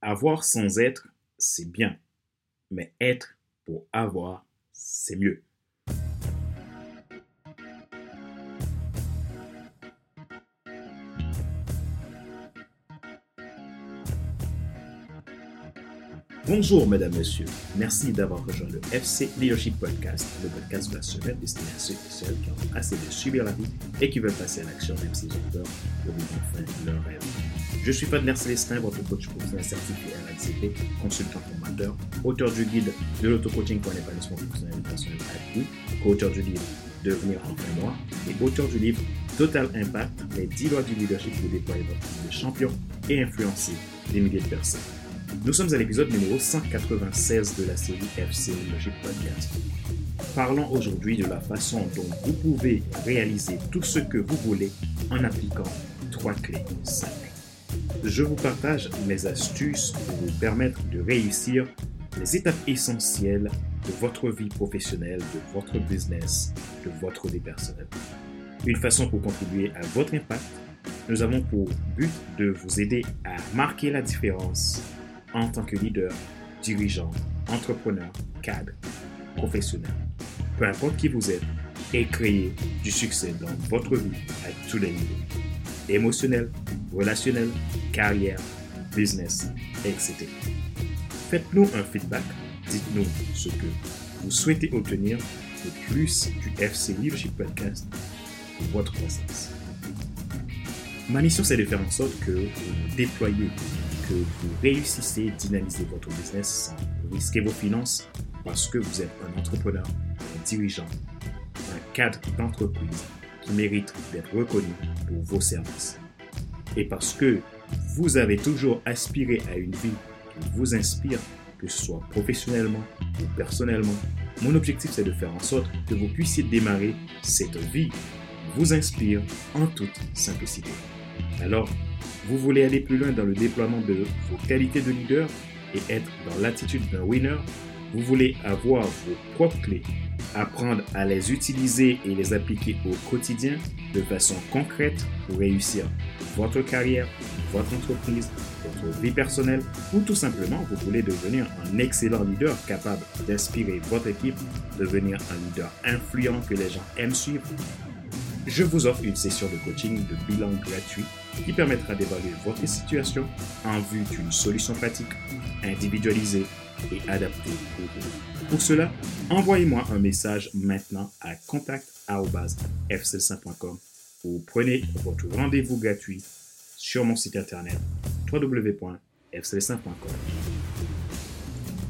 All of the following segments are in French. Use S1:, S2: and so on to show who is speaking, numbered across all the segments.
S1: Avoir sans être, c'est bien. Mais être pour avoir, c'est mieux. Bonjour, mesdames, messieurs. Merci d'avoir rejoint le FC Leadership Podcast, le podcast de la semaine destiné à ceux et celles qui ont assez de subir la vie et qui veulent passer à l'action même s'ils ont peur pour vivre enfin leur rêve. Je suis Fadler Célestin, votre coach professionnel certifié RNCP, consultant formateur, auteur du guide de l'auto-coaching pour un épanouissement professionnel et personnel accru, co-auteur du livre Devenir enfin moi et auteur du livre Total Impact, les 10 lois du leadership pour déployer votre de champion et influencer des milliers de personnes. Nous sommes à l'épisode numéro 196 de la série FC Leadership Podcast. Parlons aujourd'hui de la façon dont vous pouvez réaliser tout ce que vous voulez en appliquant trois clés simples. Je vous partage mes astuces pour vous permettre de réussir les étapes essentielles de votre vie professionnelle, de votre business, de votre vie personnelle. Une façon pour contribuer à votre impact, nous avons pour but de vous aider à marquer la différence en tant que leader, dirigeant, entrepreneur, cadre, professionnel. Peu importe qui vous êtes, et créer du succès dans votre vie à tous les niveaux. Émotionnel, relationnel, carrière, business, etc. Faites-nous un feedback. Dites-nous ce que vous souhaitez obtenir de plus du FC Leadership Podcast pour votre croissance. Ma mission, c'est de faire en sorte que vous déployez que vous réussissez dynamiser votre business sans risquer vos finances parce que vous êtes un entrepreneur, un dirigeant, un cadre d'entreprise mérite d'être reconnu pour vos services. Et parce que vous avez toujours aspiré à une vie qui vous inspire, que ce soit professionnellement ou personnellement, mon objectif c'est de faire en sorte que vous puissiez démarrer cette vie qui vous inspire en toute simplicité. Alors, vous voulez aller plus loin dans le déploiement de vos qualités de leader et être dans l'attitude d'un winner? Vous voulez avoir vos propres clés, apprendre à les utiliser et les appliquer au quotidien de façon concrète pour réussir votre carrière, votre entreprise, votre vie personnelle ou tout simplement vous voulez devenir un excellent leader capable d'inspirer votre équipe, devenir un leader influent que les gens aiment suivre. Je vous offre une session de coaching de bilan gratuit qui permettra d'évaluer votre situation en vue d'une solution pratique, individualisée et adaptée pour vous. Pour cela, envoyez-moi un message maintenant à contact.fcl5.com ou prenez votre rendez-vous gratuit sur mon site internet www.fcl5.com.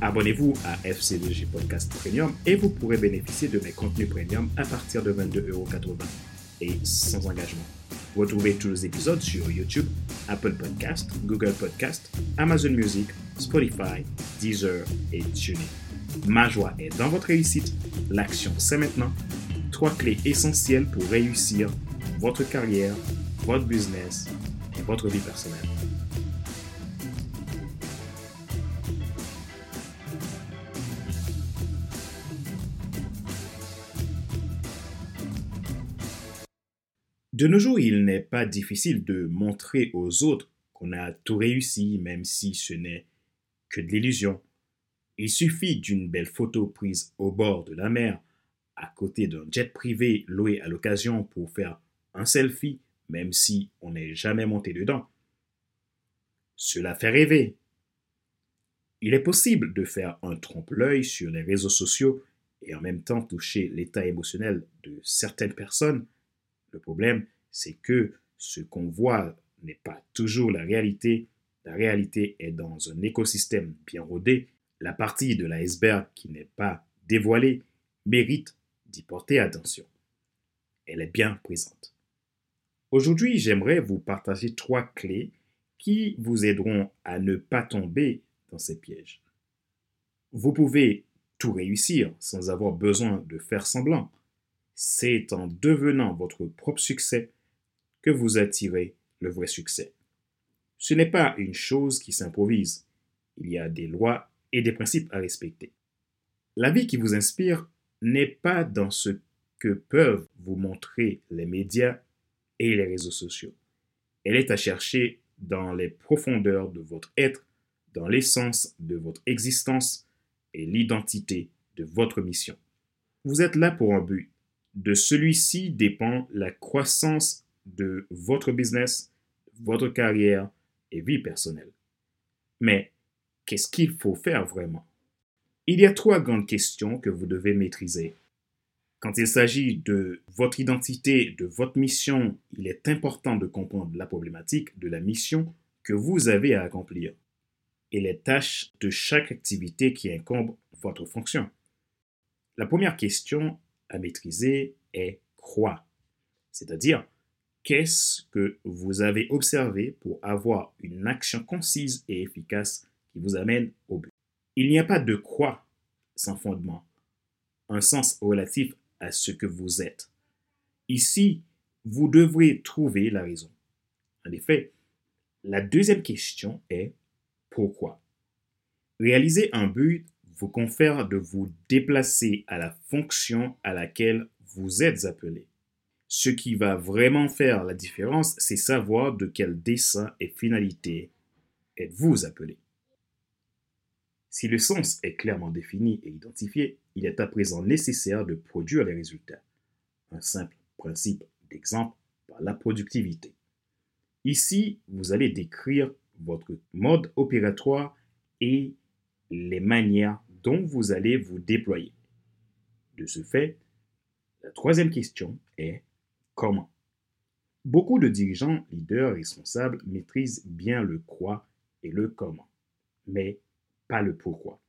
S1: Abonnez-vous à FCDG Podcast Premium et vous pourrez bénéficier de mes contenus premium à partir de 22,80€ et sans engagement. Retrouvez tous les épisodes sur YouTube, Apple Podcast, Google Podcast, Amazon Music, Spotify, Deezer et TuneIn. Ma joie est dans votre réussite. L'action, c'est maintenant. Trois clés essentielles pour réussir votre carrière, votre business et votre vie personnelle. De nos jours, il n'est pas difficile de montrer aux autres qu'on a tout réussi, même si ce n'est que de l'illusion. Il suffit d'une belle photo prise au bord de la mer, à côté d'un jet privé loué à l'occasion pour faire un selfie, même si on n'est jamais monté dedans. Cela fait rêver. Il est possible de faire un trompe-l'œil sur les réseaux sociaux et en même temps toucher l'état émotionnel de certaines personnes le problème, c'est que ce qu'on voit n'est pas toujours la réalité. La réalité est dans un écosystème bien rodé. La partie de l'iceberg qui n'est pas dévoilée mérite d'y porter attention. Elle est bien présente. Aujourd'hui, j'aimerais vous partager trois clés qui vous aideront à ne pas tomber dans ces pièges. Vous pouvez tout réussir sans avoir besoin de faire semblant. C'est en devenant votre propre succès que vous attirez le vrai succès. Ce n'est pas une chose qui s'improvise. Il y a des lois et des principes à respecter. La vie qui vous inspire n'est pas dans ce que peuvent vous montrer les médias et les réseaux sociaux. Elle est à chercher dans les profondeurs de votre être, dans l'essence de votre existence et l'identité de votre mission. Vous êtes là pour un but. De celui-ci dépend la croissance de votre business, votre carrière et vie personnelle. Mais qu'est-ce qu'il faut faire vraiment? Il y a trois grandes questions que vous devez maîtriser. Quand il s'agit de votre identité, de votre mission, il est important de comprendre la problématique de la mission que vous avez à accomplir et les tâches de chaque activité qui incombe votre fonction. La première question à maîtriser est quoi, c'est-à-dire qu'est-ce que vous avez observé pour avoir une action concise et efficace qui vous amène au but? Il n'y a pas de quoi sans fondement, un sens relatif à ce que vous êtes. Ici, vous devrez trouver la raison. En effet, la deuxième question est pourquoi? Réaliser un but vous confère de vous déplacer à la fonction à laquelle vous êtes appelé. Ce qui va vraiment faire la différence, c'est savoir de quel dessein et finalité êtes-vous appelé. Si le sens est clairement défini et identifié, il est à présent nécessaire de produire les résultats. Un simple principe d'exemple par la productivité. Ici, vous allez décrire votre mode opératoire et les manières vous allez vous déployer. De ce fait, la troisième question est comment? Beaucoup de dirigeants, leaders, responsables maîtrisent bien le quoi et le comment, mais pas le pourquoi.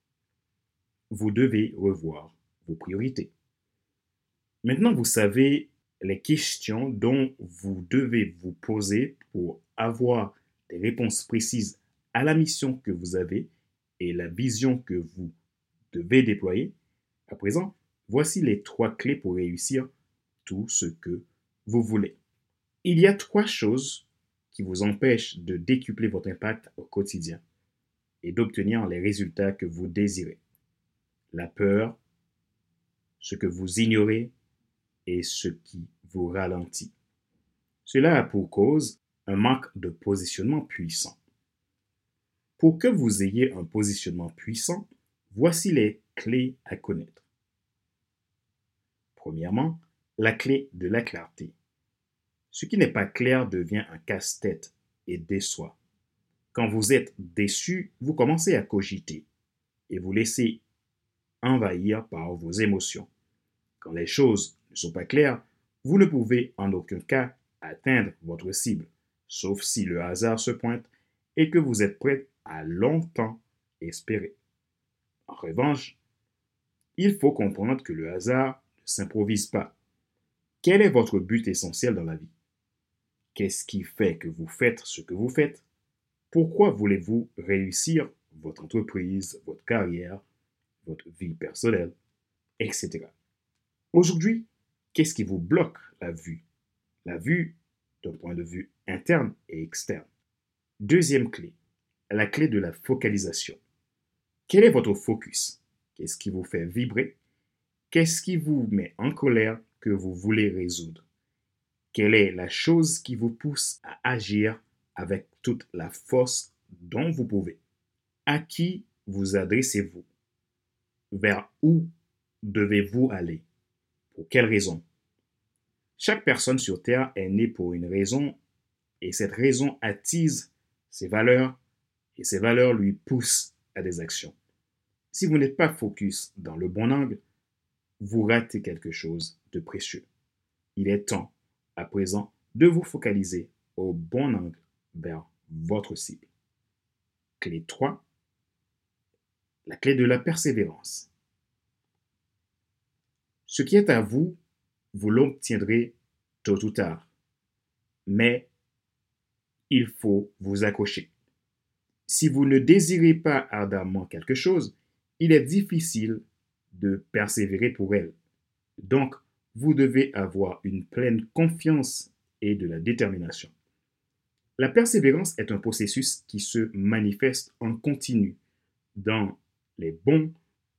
S1: Vous devez revoir vos priorités. Maintenant, vous savez les questions dont vous devez vous poser pour avoir des réponses précises à la mission que vous avez et la vision que vous devez déployer. À présent, voici les trois clés pour réussir tout ce que vous voulez. Il y a trois choses qui vous empêchent de décupler votre impact au quotidien et d'obtenir les résultats que vous désirez. La peur, ce que vous ignorez et ce qui vous ralentit. Cela a pour cause un manque de positionnement puissant. Pour que vous ayez un positionnement puissant, voici les clés à connaître. Premièrement, la clé de la clarté. Ce qui n'est pas clair devient un casse-tête et déçoit. Quand vous êtes déçu, vous commencez à cogiter et vous laissez envahir par vos émotions. Quand les choses ne sont pas claires, vous ne pouvez en aucun cas atteindre votre cible, sauf si le hasard se pointe et que vous êtes prêt à longtemps espérer. En revanche, il faut comprendre que le hasard ne s'improvise pas. Quel est votre but essentiel dans la vie? Qu'est-ce qui fait que vous faites ce que vous faites? Pourquoi voulez-vous réussir votre entreprise, votre carrière, votre vie personnelle, etc. Aujourd'hui, qu'est-ce qui vous bloque la vue? La vue d'un point de vue interne et externe. Deuxième clé, la clé de la focalisation. Quel est votre focus? Qu'est-ce qui vous fait vibrer? Qu'est-ce qui vous met en colère que vous voulez résoudre? Quelle est la chose qui vous pousse à agir avec toute la force dont vous pouvez? À qui vous adressez-vous? Vers où devez-vous aller? Pour quelle raison? Chaque personne sur Terre est née pour une raison et cette raison attise ses valeurs et ces valeurs lui poussent à des actions. Si vous n'êtes pas focus dans le bon angle, vous ratez quelque chose de précieux. Il est temps, à présent, de vous focaliser au bon angle vers votre cible. Clé 3. La clé de la persévérance. Ce qui est à vous, vous l'obtiendrez tôt ou tard. Mais il faut vous accrocher. Si vous ne désirez pas ardemment quelque chose, il est difficile de persévérer pour elle. Donc, vous devez avoir une pleine confiance et de la détermination. La persévérance est un processus qui se manifeste en continu dans les bons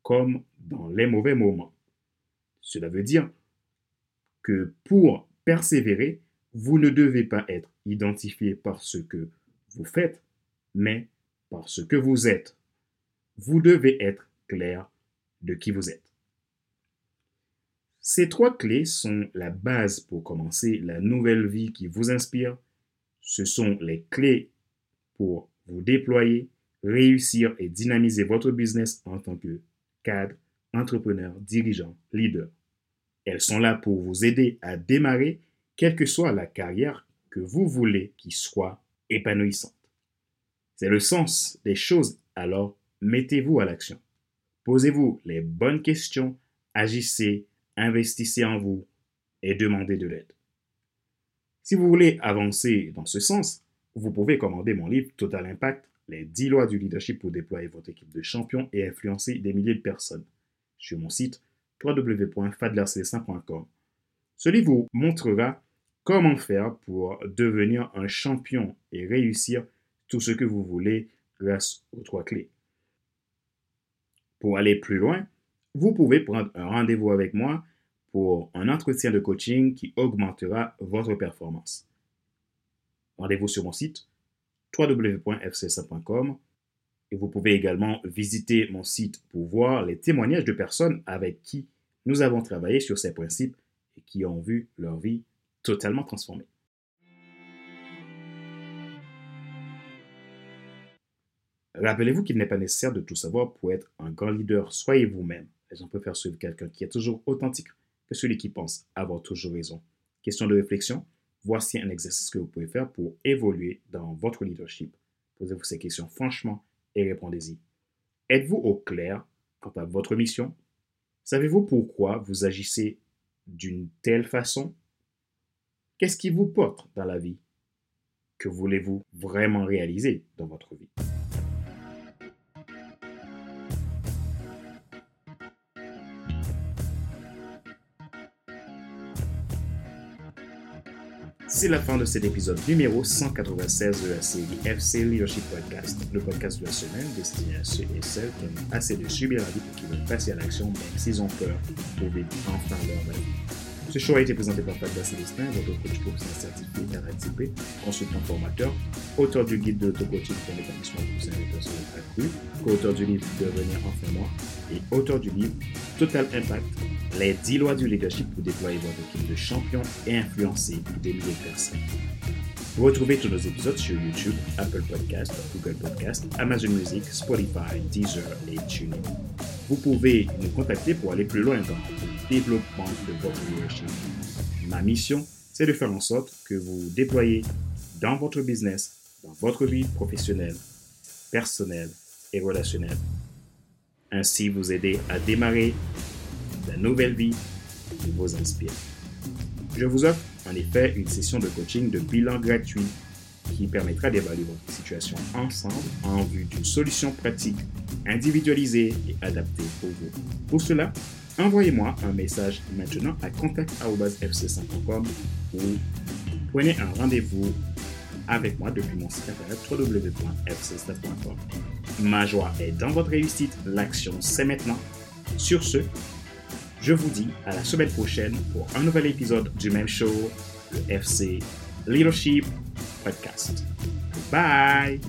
S1: comme dans les mauvais moments. Cela veut dire que pour persévérer, vous ne devez pas être identifié par ce que vous faites, mais parce que vous êtes. Vous devez être clair de qui vous êtes. Ces trois clés sont la base pour commencer la nouvelle vie qui vous inspire. Ce sont les clés pour vous déployer, réussir et dynamiser votre business en tant que cadre, entrepreneur, dirigeant, leader. Elles sont là pour vous aider à démarrer, quelle que soit la carrière que vous voulez qui soit épanouissante. C'est le sens des choses, alors mettez-vous à l'action. Posez-vous les bonnes questions, agissez, investissez en vous et demandez de l'aide. Si vous voulez avancer dans ce sens, vous pouvez commander mon livre Total Impact, les 10 lois du leadership pour déployer votre équipe de champions et influencer des milliers de personnes sur mon site www.fadlercdestin.com. Ce livre vous montrera comment faire pour devenir un champion et réussir tout ce que vous voulez grâce aux trois clés. Pour aller plus loin, vous pouvez prendre un rendez-vous avec moi pour un entretien de coaching qui augmentera votre performance. Rendez-vous sur mon site www.fcsa.com et vous pouvez également visiter mon site pour voir les témoignages de personnes avec qui nous avons travaillé sur ces principes et qui ont vu leur vie totalement transformée. Rappelez-vous qu'il n'est pas nécessaire de tout savoir pour être un grand leader. Soyez vous-même. Les gens préfèrent suivre quelqu'un qui est toujours authentique que celui qui pense avoir toujours raison. Question de réflexion. Voici un exercice que vous pouvez faire pour évoluer dans votre leadership. Posez-vous ces questions franchement et répondez-y. Êtes-vous au clair quant à votre mission? Savez-vous pourquoi vous agissez d'une telle façon? Qu'est-ce qui vous porte dans la vie? Que voulez-vous vraiment réaliser dans votre vie? C'est la fin de cet épisode numéro 196 de la série FC Leadership Podcast, le podcast de la semaine destiné à ceux et celles qui ont assez de subir la vie et qui veulent passer à l'action même s'ils ont peur pour vivre enfin leur vie. Ce show a été présenté par Fabien Célestin, votre coach professionnel certifié RATP, consultant formateur, auteur du guide de l'auto-coaching pour l'établissement professionnel des personnes accrues, co-auteur du livre Devenir enfin moi et auteur du livre Total Impact, les 10 lois du leadership pour déployer votre équipe de champions et influencer des milliers de personnes. Vous retrouvez tous nos épisodes sur YouTube, Apple Podcast, Google Podcast, Amazon Music, Spotify, Deezer et TuneIn. Vous pouvez nous contacter pour aller plus loin dans développement de votre leadership. Ma mission, c'est de faire en sorte que vous déployez dans votre business, dans votre vie professionnelle, personnelle et relationnelle. Ainsi, vous aider à démarrer la nouvelle vie qui vous inspire. Je vous offre en effet une session de coaching de bilan gratuit qui permettra d'évaluer votre situation ensemble en vue d'une solution pratique, individualisée et adaptée pour vous. Pour cela, envoyez-moi un message maintenant à contact.fc5.com ou prenez un rendez-vous avec moi depuis mon site internet www.fc5.com. Ma joie est dans votre réussite, l'action c'est maintenant. Sur ce, je vous dis à la semaine prochaine pour un nouvel épisode du même show, le FC Leadership Podcast. Bye!